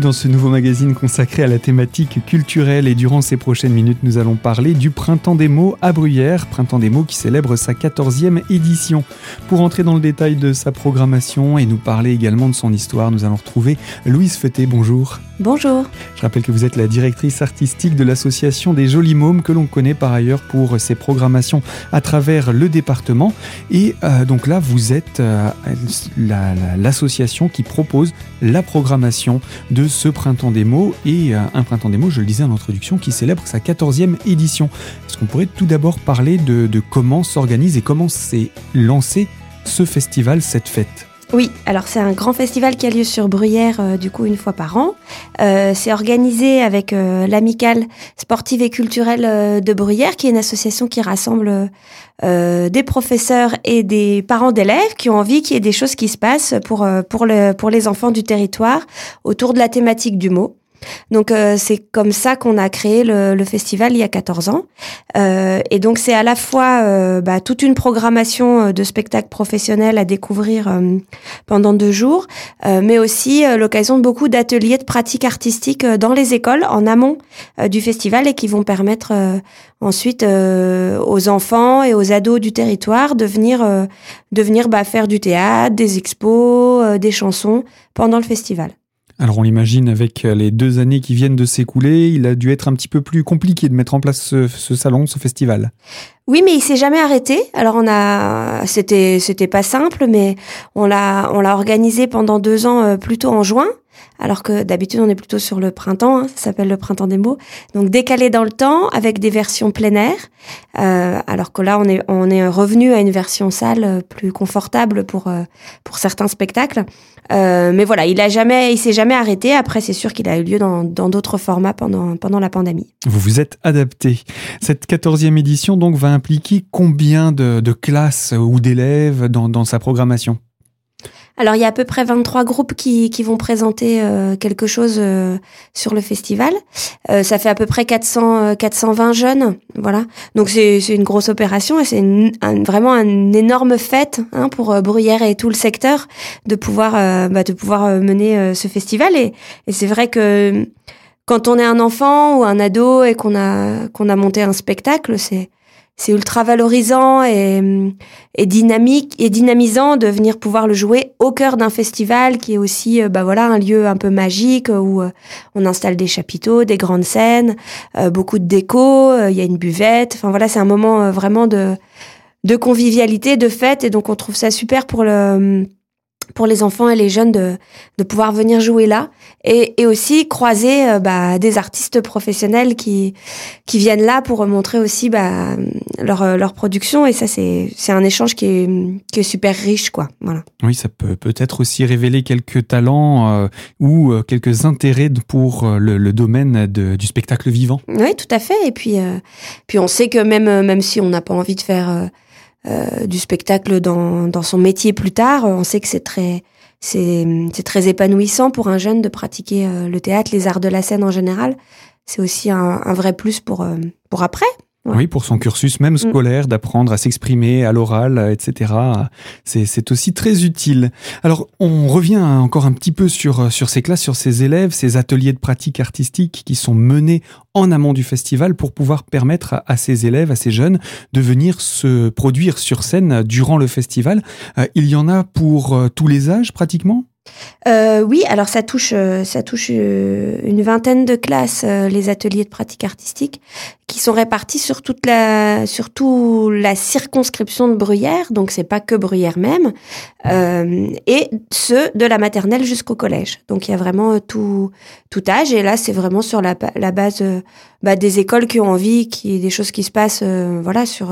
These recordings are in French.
bienvenue dans ce nouveau magazine consacré à la thématique culturelle et durant ces prochaines minutes nous allons parler du Printemps des mots à Bruyères, Printemps des mots qui célèbre sa 14e édition. Pour entrer dans le détail de sa programmation et nous parler également de son histoire, nous allons retrouver Louise Feuté, bonjour. Bonjour. Je rappelle que vous êtes la directrice artistique de l'association des Jolis Mômes que l'on connaît par ailleurs pour ses programmations à travers le département et euh, donc là vous êtes euh, l'association qui propose la programmation de ce Printemps des mots et euh, un Printemps des mots, je le disais en introduction, qui célèbre sa 14e édition. Est-ce qu'on pourrait tout d'abord parler de, de comment s'organise et comment s'est lancé ce festival, cette fête? Oui, alors c'est un grand festival qui a lieu sur Bruyères euh, du coup une fois par an. Euh, c'est organisé avec euh, l'amicale sportive et culturelle de Bruyères, qui est une association qui rassemble des professeurs et des parents d'élèves qui ont envie qu'il y ait des choses qui se passent pour pour les enfants du territoire autour de la thématique du mot. Donc euh, c'est comme ça qu'on a créé le, festival il y a 14 ans. Euh, et donc c'est à la fois euh, bah, toute une programmation de spectacles professionnels à découvrir pendant deux jours, mais aussi l'occasion de beaucoup d'ateliers de pratiques artistiques dans les écoles en amont du festival et qui vont permettre ensuite aux enfants et aux ados du territoire de venir, de venir bah, faire du théâtre, des expos, des chansons pendant le festival. Alors on l'imagine avec les deux années qui viennent de s'écouler, il a dû être un petit peu plus compliqué de mettre en place ce, salon, ce festival. Oui, mais il s'est jamais arrêté. Alors on a, c'était, c'était pas simple, mais on l'a, on l'a organisé pendant deux ans, euh, plutôt en juin alors que d'habitude on est plutôt sur le printemps, hein, ça s'appelle le printemps des mots. Donc décalé dans le temps avec des versions plein air, euh, alors que là on est on est revenu à une version salle euh, plus confortable pour euh, pour certains spectacles. mais voilà, il a jamais, il s'est jamais arrêté. Après, c'est sûr qu'il a eu lieu dans d'autres formats pendant pendant la pandémie. Vous vous êtes adapté. Cette quatorzième édition donc va impliquer combien de, de classes ou d'élèves dans, dans sa programmation? Alors il y a à peu près 23 groupes qui, qui vont présenter euh, quelque chose euh, sur le festival. Euh, ça fait à peu près 400 420 jeunes, voilà. Donc c'est une grosse opération et c'est vraiment une énorme fête hein, pour Bruyères et tout le secteur de pouvoir bah, de pouvoir mener ce festival et, et c'est vrai que quand on est un enfant ou un ado et qu'on a qu'on a monté un spectacle, c'est c'est ultra valorisant et, et, dynamique et dynamisant de venir pouvoir le jouer au cœur d'un festival qui est aussi euh, bah voilà un lieu un peu magique où euh, on installe des chapiteaux, des grandes scènes, euh, beaucoup de déco, il y a une buvette. Enfin voilà, c'est un moment vraiment de de convivialité, de fête et donc on trouve ça super pour le pour les enfants et les jeunes de, de pouvoir venir jouer là et, et aussi croiser euh, bah, des artistes professionnels qui, qui viennent là pour montrer aussi bah, leur, euh, leur production et ça c'est, c'est un échange qui est, qui est super riche quoi voilà. Oui ça peut peut-être aussi révéler quelques talents euh, ou quelques intérêts pour le, le domaine de, du spectacle vivant. Oui tout à fait et puis, puis on sait que même, même si on n'a pas envie de faire euh, du spectacle dans, dans son métier plus tard. On sait que c'est très c'est très épanouissant pour un jeune de pratiquer euh, le théâtre, les arts de la scène en général. C'est aussi un, un, vrai plus pour euh, pour après. Oui, pour son cursus même mm. scolaire, d'apprendre à s'exprimer à l'oral, euh, etc. C'est aussi très utile. Alors, on revient encore un petit peu sur, euh, sur ces classes, sur ces élèves, ces ateliers de pratique artistique qui sont menés en amont du festival pour pouvoir permettre à, ces élèves, à ces jeunes, de venir se produire sur scène durant le festival. Euh, il y en a pour tous les âges pratiquement? Euh, oui, alors ça touche, euh, ça touche euh, une vingtaine de classes, les ateliers de pratique artistique, qui sont répartis sur toute la, sur la circonscription de Bruyères, donc c'est pas que Bruyères même, et ceux de la maternelle jusqu'au collège. Donc il y a vraiment tout, tout âge, et là c'est vraiment sur la, base bah, des écoles qui ont envie, qui des choses qui se passent, voilà sur.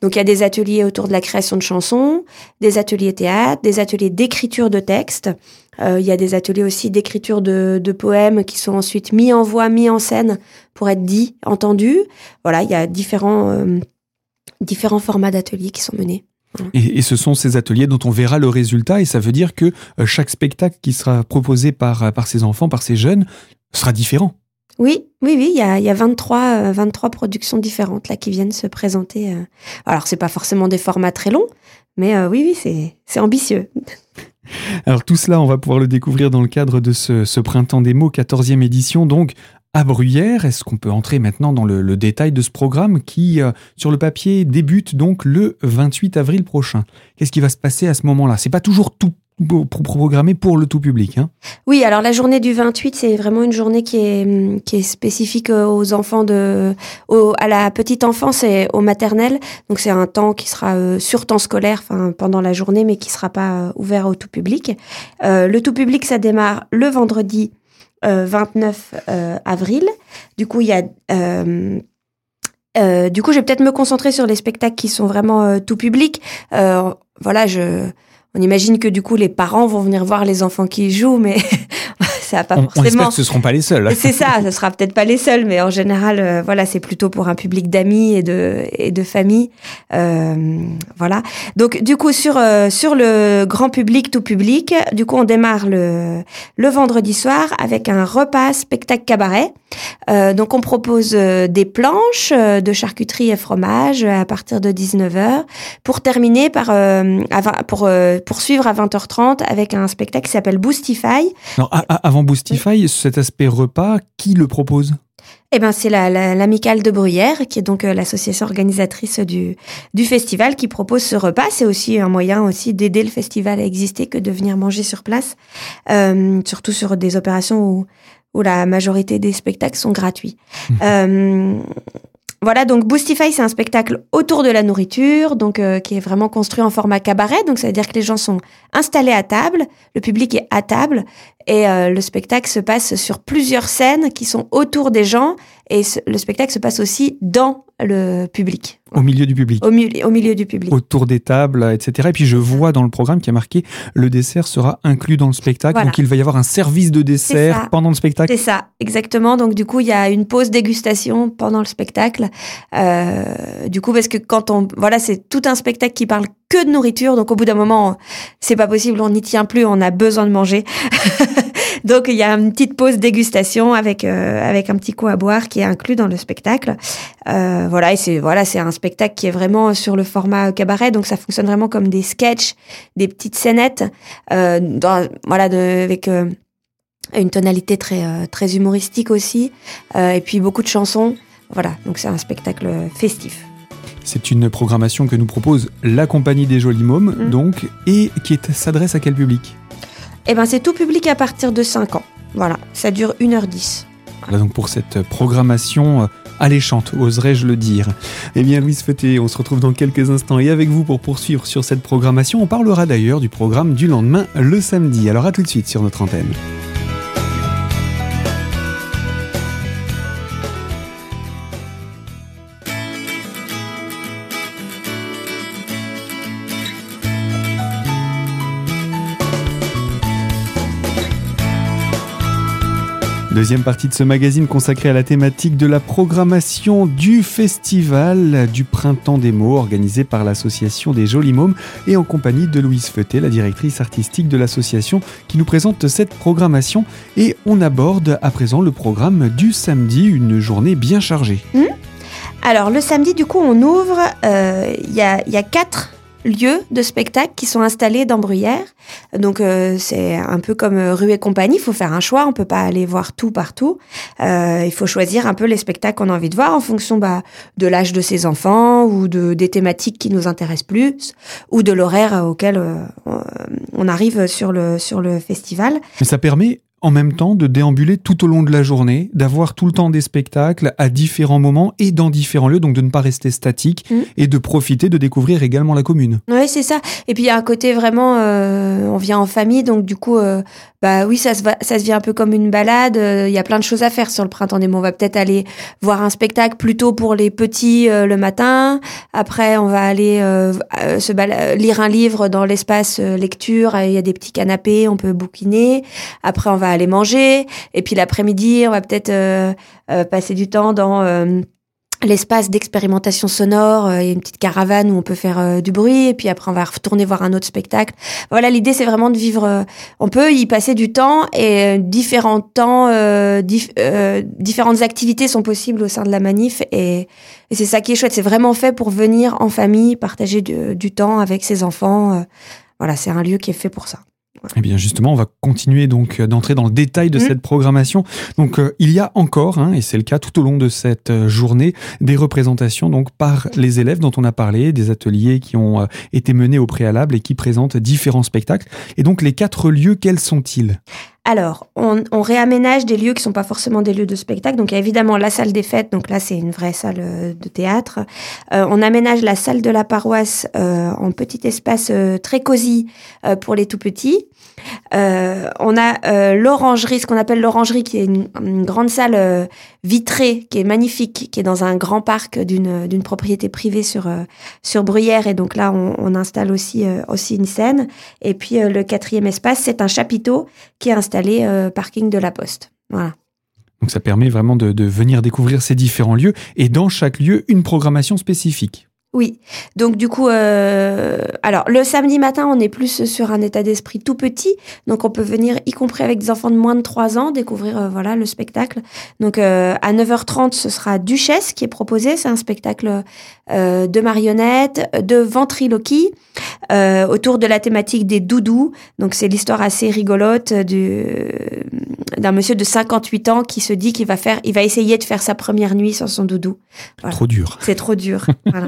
donc il y a des ateliers autour de la création de chansons, des ateliers théâtre, des ateliers d'écriture de textes. Euh, il y a des ateliers aussi d'écriture de, poèmes qui sont ensuite mis en voix, mis en scène pour être dit, entendus. Voilà, il y a différents, euh, différents formats d'ateliers qui sont menés. Et, et, ce sont ces ateliers dont on verra le résultat, et ça veut dire que euh, chaque spectacle qui sera proposé par, par ces enfants, par ces jeunes, sera différent. Oui, oui, oui, il y a, il y a 23, 23 productions différentes là qui viennent se présenter. Alors, c'est pas forcément des formats très longs, mais oui, oui, c'est, ambitieux. Alors tout cela, on va pouvoir le découvrir dans le cadre de ce, Printemps des mots, 14e édition, donc à Bruyères. Est-ce qu'on peut entrer maintenant dans le, détail de ce programme qui, euh, sur le papier, débute donc le 28 avril prochain? Qu'est-ce qui va se passer à ce moment-là? C'est pas toujours tout programmé pour le tout public. Hein oui, alors la journée du 28, c'est vraiment une journée qui est, qui est spécifique aux enfants de, à la petite enfance et au maternel. Donc c'est un temps qui sera euh, sur temps scolaire, enfin pendant la journée, mais qui sera pas euh, ouvert au tout public. le tout public, ça démarre le vendredi 29 euh, euh, avril. Du coup, il y a euh, du coup, je vais peut-être me concentrer sur les spectacles qui sont vraiment tout public. voilà, je, on imagine que du coup les parents vont venir voir les enfants qui jouent, mais ça pas on, forcément. On que ce seront pas les seuls. c'est ça, ce sera peut-être pas les seuls, mais en général, euh, voilà, c'est plutôt pour un public d'amis et de et de famille, euh, voilà. Donc du coup sur euh, sur le grand public, tout public, du coup on démarre le le vendredi soir avec un repas spectacle cabaret. Euh, donc on propose des planches de charcuterie et fromage à partir de 19h pour terminer par pour poursuivre à 20h30 avec un spectacle qui s'appelle Boostify. Avant Boostify, cet aspect repas, qui le propose? Eh ben, c'est l'amicale de Bruyère, qui est donc euh, l'association organisatrice du, du festival, qui propose ce repas. C'est aussi un moyen aussi d'aider le festival à exister que de venir manger sur place, euh, surtout sur des opérations où, où la majorité des spectacles sont gratuits. Mmh. Euh, voilà, donc Boostify, c'est un spectacle autour de la nourriture, donc euh, qui est vraiment construit en format cabaret. Donc ça veut dire que les gens sont installés à table, le public est à table, et euh, le spectacle se passe sur plusieurs scènes qui sont autour des gens, et le spectacle se passe aussi dans le public. Au milieu du public. Au, au, milieu du public. Autour des tables, etc. Et puis je vois dans le programme qui a marqué le dessert sera inclus dans le spectacle. Donc il va y avoir un service de dessert pendant le spectacle. C'est ça, exactement. Donc du coup, il y a une pause dégustation pendant le spectacle. Euh, du coup, parce que quand on. Voilà, c'est tout un spectacle qui parle que de nourriture. Donc au bout d'un moment, c'est pas possible, on n'y tient plus, on a besoin de manger. Donc il y a une petite pause dégustation avec euh, avec un petit coup à boire qui est inclus dans le spectacle. Euh, voilà et c'est voilà c'est un spectacle qui est vraiment sur le format cabaret donc ça fonctionne vraiment comme des sketchs, des petites scénettes euh, dans, voilà de, avec une tonalité très très humoristique aussi et puis beaucoup de chansons. Voilà donc c'est un spectacle festif. C'est une programmation que nous propose la compagnie des Jolis Mômes, mmh. donc, et qui s'adresse à quel public? Eh ben, c'est tout public à partir de 5 ans. Voilà, ça dure 1h10. Voilà donc pour cette programmation euh, alléchante, oserais-je le dire. Eh bien, Louise Feuté, on se retrouve dans quelques instants et avec vous pour poursuivre sur cette programmation. On parlera d'ailleurs du programme du lendemain le samedi. Alors à tout de suite sur notre antenne. Deuxième partie de ce magazine consacré à la thématique de la programmation du festival du Printemps des mots organisé par l'association des Jolis Mômes et en compagnie de Louise Feuté, la directrice artistique de l'association qui nous présente cette programmation et on aborde à présent le programme du samedi, une journée bien chargée. Mmh. Alors le samedi du coup on ouvre, euh, il y a quatre lieux de spectacle qui sont installés dans Bruyères. Donc euh, c'est un peu comme euh, rue et compagnie, il faut faire un choix, on peut pas aller voir tout partout. Euh, il faut choisir un peu les spectacles qu'on a envie de voir en fonction bah, de l'âge de ses enfants ou de des thématiques qui nous intéressent plus ou de l'horaire auquel on arrive sur le sur le festival. Mais ça permet en même temps de déambuler tout au long de la journée, d'avoir tout le temps des spectacles à différents moments et dans différents lieux, donc de ne pas rester statique mm. et de profiter de découvrir également la commune. Oui, c'est ça. Et puis il y a un côté vraiment, euh, on vient en famille, donc du coup, euh, bah oui, ça se, va, ça se vit un peu comme une balade. Euh, il y a plein de choses à faire sur le printemps des mots. On va peut-être aller voir un spectacle plutôt pour les petits le matin. Après, on va aller se lire un livre dans l'espace lecture. Il y a des petits canapés, on peut bouquiner. Après, on va aller manger. Et puis l'après-midi, on va peut-être euh, euh, passer du temps dans euh, l'espace d'expérimentation sonore. Il y a une petite caravane où on peut faire du bruit et puis après on va retourner voir un autre spectacle. Voilà, l'idée c'est vraiment de vivre. on peut y passer du temps et différents temps, différentes activités sont possibles au sein de la manif et, c'est ça qui est chouette. C'est vraiment fait pour venir en famille, partager du temps avec ses enfants. voilà, c'est un lieu qui est fait pour ça. Eh bien justement, on va continuer donc euh, d'entrer dans le détail de mmh. cette programmation. Donc euh, il y a encore, hein, et c'est le cas tout au long de cette euh, journée, des représentations donc par les élèves dont on a parlé, des ateliers qui ont été menés au préalable et qui présentent différents spectacles. Et donc les quatre lieux, quels sont-ils? Alors, on, réaménage des lieux qui sont pas forcément des lieux de spectacle. Donc, il y a évidemment la salle des fêtes. Donc là, c'est une vraie salle euh, de théâtre. Euh, on aménage la salle de la paroisse euh, en petit espace très cosy pour les tout petits. On a l'orangerie, ce qu'on appelle l'orangerie, qui est une, grande salle vitrée, qui est magnifique, qui est dans un grand parc d'une propriété privée sur sur Bruyère. Et donc là, on, installe aussi aussi une scène. Et puis le quatrième espace, c'est un chapiteau qui est installé euh, parking de la Poste. Voilà. Donc ça permet vraiment de, venir découvrir ces différents lieux et dans chaque lieu une programmation spécifique. Oui, donc du coup, euh, alors le samedi matin, on est plus sur un état d'esprit tout petit, donc on peut venir, y compris avec des enfants de moins de 3 ans, découvrir euh, voilà le spectacle. Donc à 9h30, ce sera Duchesse qui est proposé, c'est un spectacle de marionnettes, de ventriloquie, euh, autour de la thématique des doudous. Donc c'est l'histoire assez rigolote d'un monsieur de 58 ans qui se dit qu'il va faire, il va essayer de faire sa première nuit sans son doudou. Trop dur. C'est trop dur. voilà.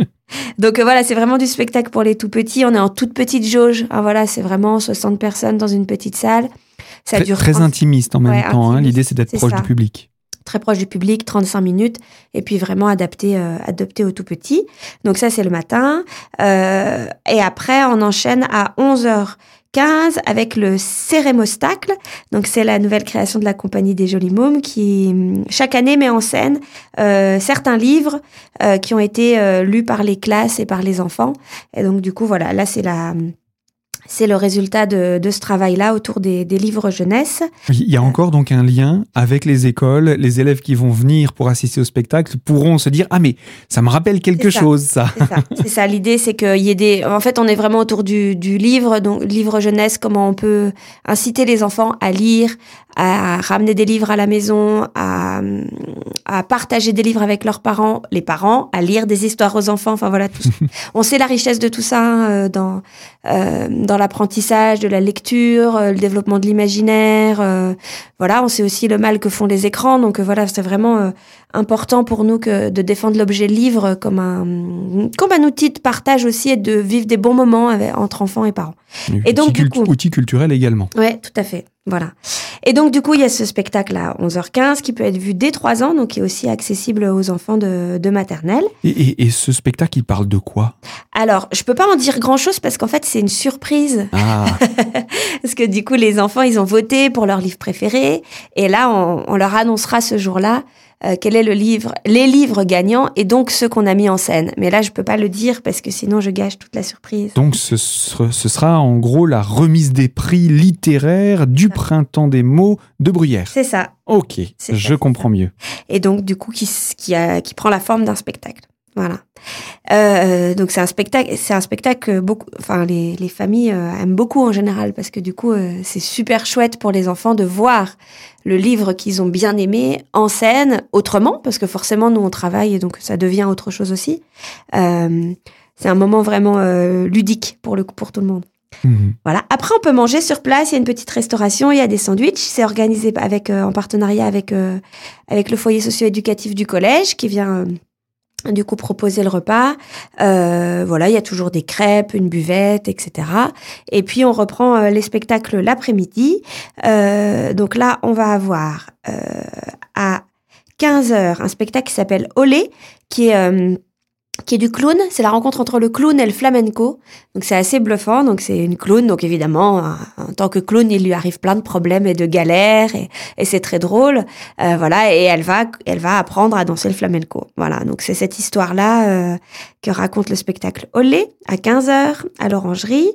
Donc euh, voilà, c'est vraiment du spectacle pour les tout petits. On est en toute petite jauge. Ah, voilà, c'est vraiment 60 personnes dans une petite salle. Ça très, dure très intimiste en même temps. Hein. L'idée c'est d'être proche du public très proche du public, 35 minutes, et puis vraiment adapté, euh, adapté au tout petit. Donc ça, c'est le matin. Euh, et après, on enchaîne à 11h15 avec le Cérémostacle. Donc c'est la nouvelle création de la compagnie des Jolis Mômes qui chaque année met en scène euh, certains livres euh, qui ont été euh, lus par les classes et par les enfants. Et donc du coup voilà, là c'est la c'est le résultat de, ce travail-là autour des, livres jeunesse. Il y a encore donc un lien avec les écoles. Les élèves qui vont venir pour assister au spectacle pourront se dire ah mais ça me rappelle quelque chose ça. C'est ça. L'idée c'est qu'il y ait des. En fait, on est vraiment autour du, livre, donc livre jeunesse. Comment on peut inciter les enfants à lire, à ramener des livres à la maison, à, à partager des livres avec leurs parents, les parents, à lire des histoires aux enfants. Enfin voilà, tout on sait la richesse de tout ça hein, euh, dans euh, dans l'apprentissage de la lecture, euh, le développement de l'imaginaire. voilà, on sait aussi le mal que font les écrans. Donc voilà, c'est vraiment important pour nous que de défendre l'objet livre comme un comme un outil de partage aussi et de vivre des bons moments avec, entre enfants et parents. Et, donc du coup, outil culturel également. Ouais, tout à fait. Voilà. Et donc, du coup, il y a ce spectacle à 11h15 qui peut être vu dès 3 ans, donc qui est aussi accessible aux enfants de, de maternelle. Et, et, ce spectacle, il parle de quoi? Alors, je peux pas en dire grand-chose parce qu'en fait, c'est une surprise. Ah. parce que du coup, les enfants, ils ont voté pour leur livre préféré. Et là, on, on leur annoncera ce jour-là euh, quel est le livre, les livres gagnants et donc ceux qu'on a mis en scène. Mais là, je peux pas le dire parce que sinon je gâche toute la surprise. Donc ce, ce sera en gros la remise des prix littéraires du printemps des mots de Bruyère. C'est ça. Ok, je comprends mieux. Et donc du coup qui, qui, a, qui prend la forme d'un spectacle. Voilà. Euh, donc c'est un spectacle, c'est un spectacle que beaucoup, enfin les, les familles euh, aiment beaucoup en général parce que du coup euh, c'est super chouette pour les enfants de voir le livre qu'ils ont bien aimé en scène autrement parce que forcément nous on travaille et donc ça devient autre chose aussi. C'est un moment vraiment ludique pour le pour tout le monde. Mmh. Voilà. Après, on peut manger sur place. Il y a une petite restauration. Il y a des sandwichs. C'est organisé avec en partenariat avec avec le foyer socio-éducatif du collège qui vient du coup proposer le repas. Euh, voilà, il y a toujours des crêpes, une buvette, etc. Et puis on reprend euh, les spectacles l'après-midi. Euh, donc là, on va avoir à 15 heures un spectacle qui s'appelle Olé, qui est qui est du clown. C'est la rencontre entre le clown et le flamenco. Donc c'est assez bluffant. Donc c'est une clown. Donc évidemment, en tant que clown, il lui arrive plein de problèmes et de galères et, et c'est très drôle. Euh, voilà. Et elle va, elle va apprendre à danser le flamenco. Voilà. Donc c'est cette histoire-là euh, que raconte le spectacle Olé à 15h à l'Orangerie.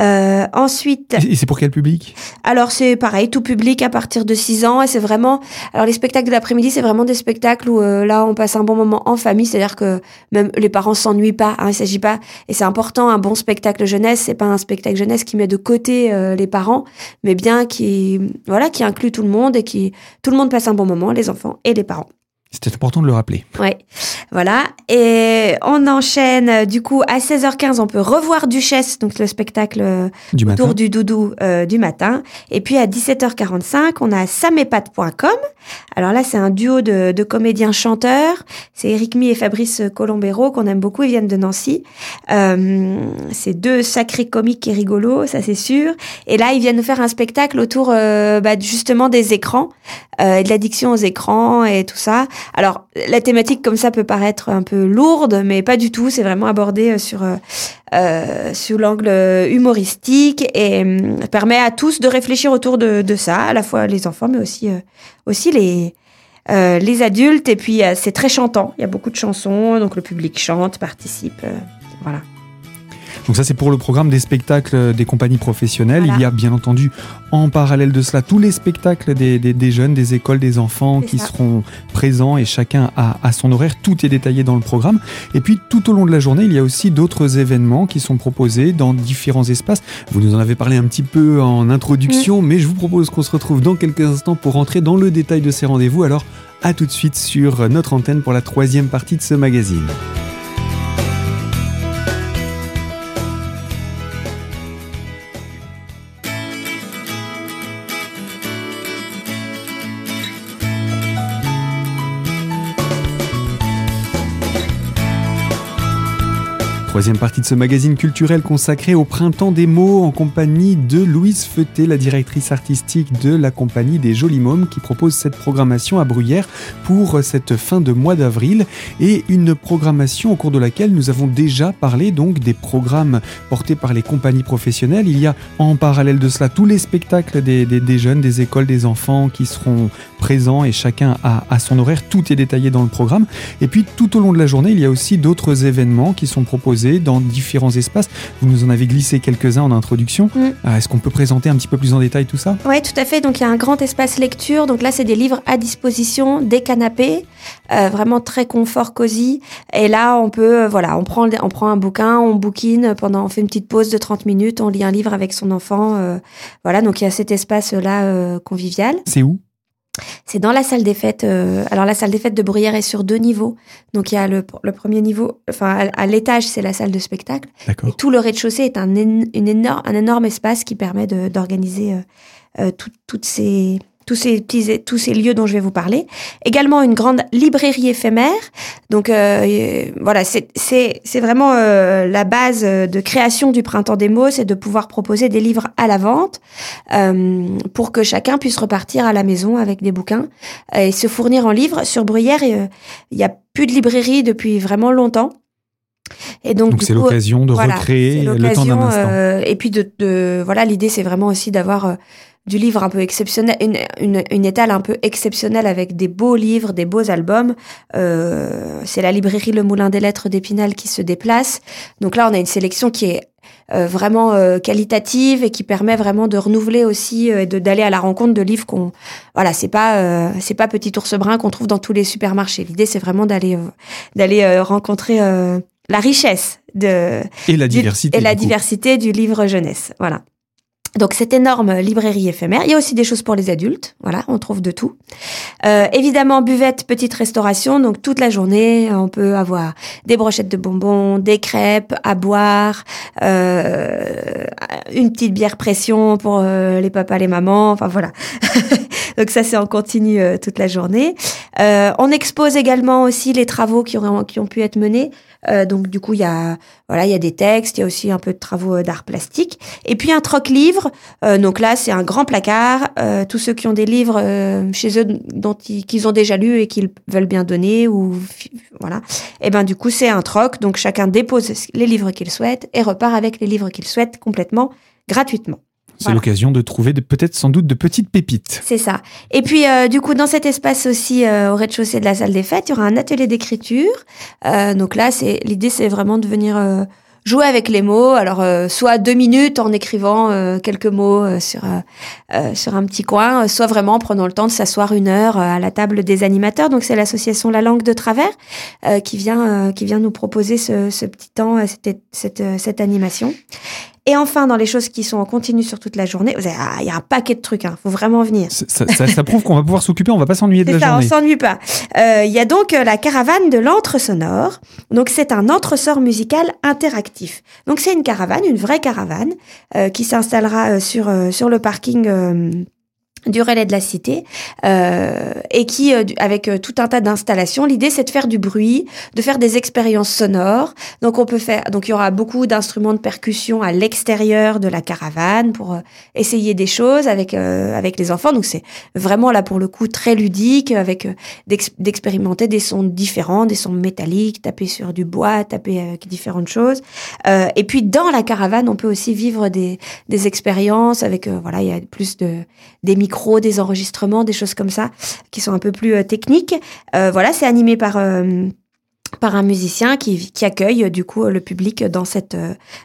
Euh, ensuite. Et c'est pour quel public? Alors c'est pareil, tout public à partir de 6 ans. Et c'est vraiment. Alors les spectacles de l'après-midi, c'est vraiment des spectacles où euh, là on passe un bon moment en famille. C'est-à-dire que même les parents s'ennuient pas. Hein, il s'agit pas. Et c'est important, un bon spectacle jeunesse, c'est pas un spectacle jeunesse qui met de côté euh, les parents, mais bien qui voilà qui inclut tout le monde et qui tout le monde passe un bon moment, les enfants et les parents. C'était important de le rappeler. Ouais, voilà. Et on enchaîne, euh, du coup, à 16h15, on peut revoir Duchesse, donc le spectacle euh, Du autour matin. du doudou euh, du matin. Et puis à 17h45, on a samepat.com. Alors là, c'est un duo de, de comédiens chanteurs. C'est Eric Mi et Fabrice Colombero, qu'on aime beaucoup, ils viennent de Nancy. Euh, c'est deux sacrés comiques et rigolos, ça c'est sûr. Et là, ils viennent nous faire un spectacle autour euh, bah, justement des écrans et de l'addiction aux écrans et tout ça. Alors, la thématique comme ça peut paraître un peu lourde, mais pas du tout. C'est vraiment abordé euh, sur euh, euh, l'angle humoristique et euh, permet à tous de réfléchir autour de, de ça, à la fois les enfants, mais aussi euh, aussi les euh, les adultes. Et puis euh, c'est très chantant. Il y a beaucoup de chansons, donc le public chante, participe. euh, voilà. Donc ça c'est pour le programme des spectacles des compagnies professionnelles. Voilà. Il y a bien entendu en parallèle de cela tous les spectacles des, des- des jeunes, des écoles, des enfants qui ça. seront présents et chacun a, a son horaire. Tout est détaillé dans le programme. Et puis tout au long de la journée, il y a aussi d'autres événements qui sont proposés dans différents espaces. Vous nous en avez parlé un petit peu en introduction, Mm. mais je vous propose qu'on se retrouve dans quelques instants pour rentrer dans le détail de ces rendez-vous. Alors à tout de suite sur notre antenne pour la troisième partie de ce magazine. Troisième partie de ce magazine culturel consacré au printemps des mots en compagnie de Louise Feuté, la directrice artistique de la compagnie des Jolis Mômes qui propose cette programmation à Bruyères pour cette fin de mois d'avril et une programmation au cours de laquelle nous avons déjà parlé donc des programmes portés par les compagnies professionnelles. Il y a en parallèle de cela tous les spectacles des, jeunes, des écoles, des enfants qui seront présents et chacun a, a son horaire. Tout est détaillé dans le programme. Et puis tout au long de la journée, il y a aussi d'autres événements qui sont proposés dans différents espaces. Vous nous en avez glissé quelques-uns en introduction. Mm. Euh, Est-ce qu'on peut présenter un petit peu plus en détail tout ça? Oui, tout à fait. Donc il y a un grand espace lecture. Donc là, c'est des livres à disposition, des canapés, euh, vraiment très confort, cosy. Et là, on peut, euh, voilà, on prend, on prend un bouquin, on bouquine pendant, on fait une petite pause de 30 minutes, on lit un livre avec son enfant. euh, voilà, donc il y a cet espace-là convivial. C'est où? C'est dans la salle des fêtes. euh, alors la salle des fêtes de Bruyères est sur deux niveaux. Donc il y a le, le premier niveau, enfin à, à l'étage, c'est la salle de spectacle. Et tout le rez-de-chaussée est un, une énorme, un énorme espace qui permet d'organiser euh, euh, tout- toutes ces, tous, ces petits, tous ces lieux dont je vais vous parler. Également une grande librairie éphémère. Donc euh, voilà, c'est c'est- c'est vraiment euh, la base euh, de création du Printemps des mots, c'est de pouvoir proposer des livres à la vente euh, pour que chacun puisse repartir à la maison avec des bouquins et se fournir en livres. Sur Bruyères, euh, il y a plus de librairie depuis vraiment longtemps. Et donc, c'est l'occasion de voilà, recréer le temps d'un instant. euh, et puis de, de voilà, l'idée c'est vraiment aussi d'avoir euh, du livre un peu exceptionnel, une, une, une étale un peu exceptionnelle avec des beaux livres, des beaux albums. Euh, c'est la librairie Le Moulin des Lettres d'Épinal qui se déplace. Donc là, on a une sélection qui est euh, vraiment euh, qualitative et qui permet vraiment de renouveler aussi euh, et de d'aller à la rencontre de livres qu'on voilà c'est pas euh, c'est pas petit ours brun qu'on trouve dans tous les supermarchés l'idée c'est vraiment d'aller euh, d'aller euh, rencontrer euh, la richesse de Et la du- diversité. et la du coup. diversité du livre jeunesse. Voilà. Donc cette énorme librairie éphémère. Il y a aussi des choses pour les adultes. Voilà, on trouve de tout. Euh, évidemment, buvette, petite restauration. Donc toute la journée, on peut avoir des brochettes de bonbons, des crêpes à boire, euh, une petite bière pression pour euh, les papas, les mamans. Enfin voilà. Donc ça, c'est en continu euh, toute la journée. Euh, on expose également aussi les travaux qui, auraient, qui ont pu être menés. Donc du coup, il y a voilà, il y a des textes, il y a aussi un peu de travaux d'art plastique. Et puis un troc livre livres. donc là, c'est un grand placard. tous ceux qui ont des livres chez eux dont qu'ils ont déjà lu et qu'ils veulent bien donner ou voilà. Et eh ben du coup, c'est un troc. Donc chacun dépose les livres qu'il souhaite et repart avec les livres qu'il souhaite complètement gratuitement. C'est l'occasion de trouver peut-être sans doute de petites pépites. C'est ça. Et puis euh, du coup dans cet espace aussi euh, au rez-de-chaussée de la salle des fêtes, il y aura un atelier d'écriture. Euh, donc là, c'est l'idée, c'est vraiment de venir jouer avec les mots. Alors soit deux minutes en écrivant quelques mots sur sur un petit coin, soit vraiment en prenant le temps de s'asseoir une heure à la table des animateurs. Donc c'est l'association La Langue de Travers qui vient qui vient nous proposer ce, petit temps, cette, cette animation. Et enfin, dans les choses qui sont en continu sur toute la journée, il y a un paquet de trucs, il hein, faut vraiment venir. Ça, ça, ça prouve qu'on va pouvoir s'occuper, on va pas s'ennuyer de la ça, journée. on s'ennuie pas. Euh, il y a donc euh, la caravane de l'antre sonore. Donc c'est un entre-sort musical interactif. Donc c'est une caravane, une vraie caravane, euh, qui s'installera sur, sur le parking du relais de la cité euh, et qui euh, avec euh, tout un tas d'installations l'idée c'est de faire du bruit de faire des expériences sonores. Donc on peut faire donc il y aura beaucoup d'instruments de percussion à l'extérieur de la caravane pour euh, essayer des choses avec avec les enfants. Donc c'est vraiment là pour le coup très ludique avec d'expérimenter des sons différents des sons métalliques taper sur du bois taper avec différentes choses. Et puis dans la caravane on peut aussi vivre des des expériences avec voilà il y a plus de des des enregistrements, des choses comme ça, qui sont un peu plus euh, techniques. Euh, voilà, c'est animé par euh, par un musicien qui, qui accueille du coup le public dans cette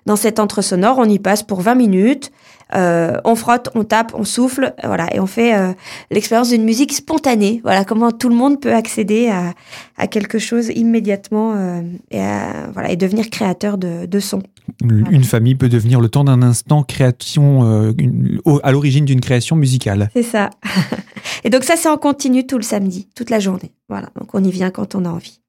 dans cet entre sonore. On y passe pour 20 minutes. On frotte, on tape, on souffle, voilà, et on fait l'expérience d'une musique spontanée. Voilà comment tout le monde peut accéder à, à quelque chose immédiatement et voilà et devenir créateur de, de son. Une famille peut devenir le temps d'un instant création euh, à l'origine d'une création musicale. C'est ça. Et donc ça, c'est en continu tout le samedi, toute la journée. Voilà. Donc on y vient quand on a envie.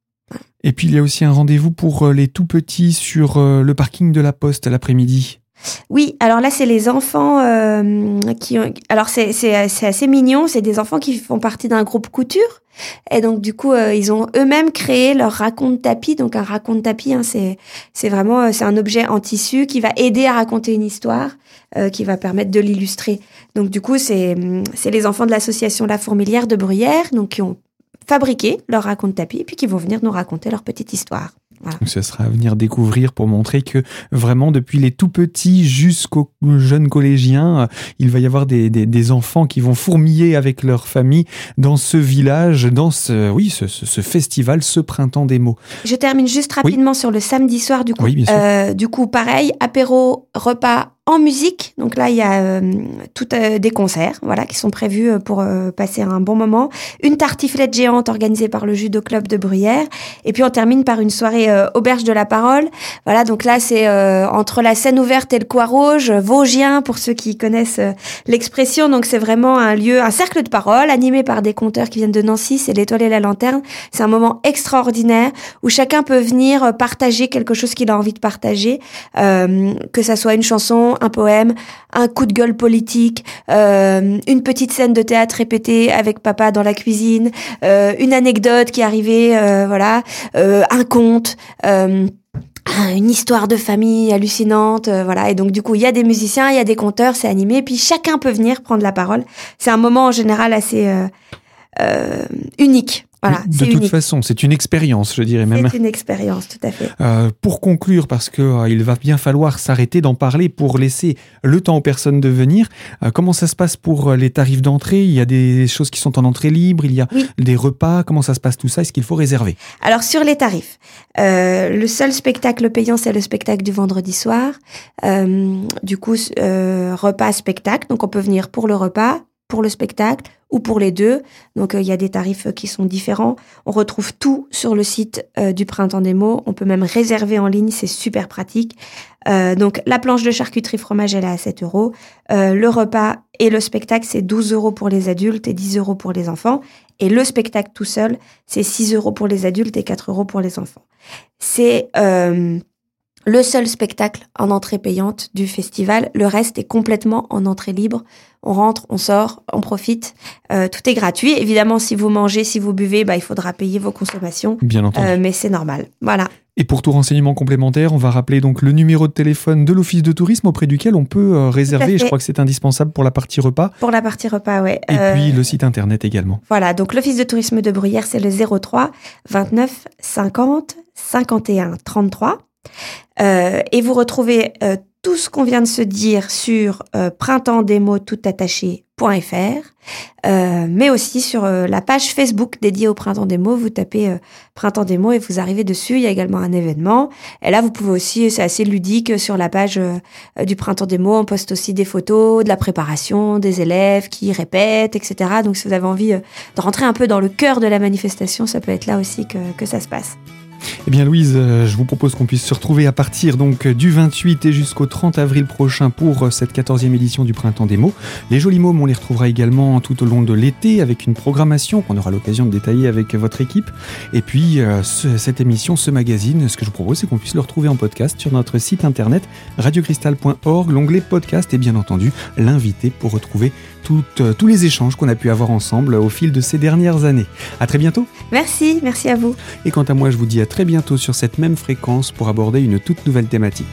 Et puis il y a aussi un rendez-vous pour euh, les tout petits sur euh, le parking de la Poste l'après-midi. Oui, alors là, c'est les enfants euh, qui ont... Alors, c'est assez mignon, c'est des enfants qui font partie d'un groupe couture. Et donc, du coup, euh, ils ont eux-mêmes créé leur raconte tapis. Donc, un raconte tapis, hein, c'est vraiment euh, c'est un objet en tissu qui va aider à raconter une histoire, qui va permettre de l'illustrer. Donc, du coup, c'est les enfants de l'association La Fourmilière de Bruyère, donc qui ont fabriqué leur raconte tapis, puis qui vont venir nous raconter leur petite histoire. Donc ce sera à venir découvrir pour montrer que vraiment depuis les tout petits jusqu'aux jeunes collégiens, il va y avoir des, des, des, enfants qui vont fourmiller avec leur famille dans ce village, dans ce, oui, ce, ce, festival, ce printemps des mots. Je termine juste rapidement sur le samedi soir du coup. Oui, bien sûr. Euh, du coup, pareil, apéro, repas en musique. Donc là, il y a euh, tout, euh, des concerts voilà, qui sont prévus euh, pour passer un bon moment. Une tartiflette géante organisée par le Judo Club de Bruyère. Et puis on termine par une soirée auberge de la parole. Voilà, donc là, c'est entre la scène ouverte et le coin rouge, Vosgien, pour ceux qui connaissent l'expression. Donc c'est vraiment un lieu, un cercle de parole animé par des conteurs qui viennent de Nancy. C'est l'étoile et la lanterne. C'est un moment extraordinaire où chacun peut venir partager quelque chose qu'il a envie de partager, que ça soit une chanson, un poème, un coup de gueule politique, euh, une petite scène de théâtre répétée avec papa dans la cuisine, euh, une anecdote qui est arrivée, euh, voilà, un conte une histoire de famille hallucinante, voilà. Et donc du coup, il y a des musiciens, il y a des conteurs, c'est animé, puis chacun peut venir prendre la parole. C'est un moment en général assez unique. Voilà, de toute façon, c'est une expérience, je dirais même. C'est une expérience, tout à fait. Euh, pour conclure, parce que euh, il va bien falloir s'arrêter d'en parler pour laisser le temps aux personnes de venir. Euh, comment ça se passe pour euh, les tarifs d'entrée? Il y a des choses qui sont en entrée libre, il y a des repas. Comment ça se passe tout ça? Est-ce qu'il faut réserver? Alors sur les tarifs, le seul spectacle payant, c'est le spectacle du vendredi soir. du coup, repas spectacle, donc on peut venir pour le repas, pour le spectacle ou pour les deux. Donc euh, il y a des tarifs qui sont différents. On retrouve tout sur le site euh, du Printemps des mots. On peut même réserver en ligne, c'est super pratique. Euh, donc la planche de charcuterie fromage, elle est à 7 euros. le repas et le spectacle, c'est 12 euros pour les adultes et 10 euros pour les enfants. Et le spectacle tout seul, c'est 6 euros pour les adultes et 4 euros pour les enfants. C'est le seul spectacle en entrée payante du festival. Le reste est complètement en entrée libre. On rentre, on sort, on profite. Euh, tout est gratuit. Évidemment, si vous mangez, si vous buvez, bah, il faudra payer vos consommations. Bien entendu. Euh, mais c'est normal. Voilà. Et pour tout renseignement complémentaire, on va rappeler donc le numéro de téléphone de l'Office de tourisme auprès duquel on peut euh, réserver. Je crois que c'est indispensable pour la partie repas. Pour la partie repas, oui. Et puis le site internet également. Voilà, donc l'Office de tourisme de Bruyères, c'est le 03 29 50 51 33. Et vous retrouvez tout ce qu'on vient de se dire sur euh, euh, mais aussi sur euh, la page Facebook dédiée au printemps démo. Vous tapez euh, printemps démo et vous arrivez dessus. Il y a également un événement. Et là, vous pouvez aussi, c'est assez ludique, sur la page du printemps démo, on poste aussi des photos de la préparation, des élèves qui répètent, etc. Donc si vous avez envie de rentrer un peu dans le cœur de la manifestation, ça peut être là aussi que ça se passe. Eh bien Louise, euh, je vous propose qu'on puisse se retrouver à partir donc du 28 et jusqu'au 30 avril prochain pour euh, cette 14e édition du Printemps des mots. Les jolis mots, on les retrouvera également tout au long de l'été avec une programmation qu'on aura l'occasion de détailler avec votre équipe. Et puis euh, cette émission, ce magazine, ce que je vous propose, c'est qu'on puisse le retrouver en podcast sur notre site internet radiocristal.org, l'onglet podcast et bien entendu l'invité pour retrouver tous les échanges qu'on a pu avoir ensemble au fil de ces dernières années. À très bientôt. Merci, merci à vous. Et quant à moi, je vous dis à très bientôt sur cette même fréquence pour aborder une toute nouvelle thématique.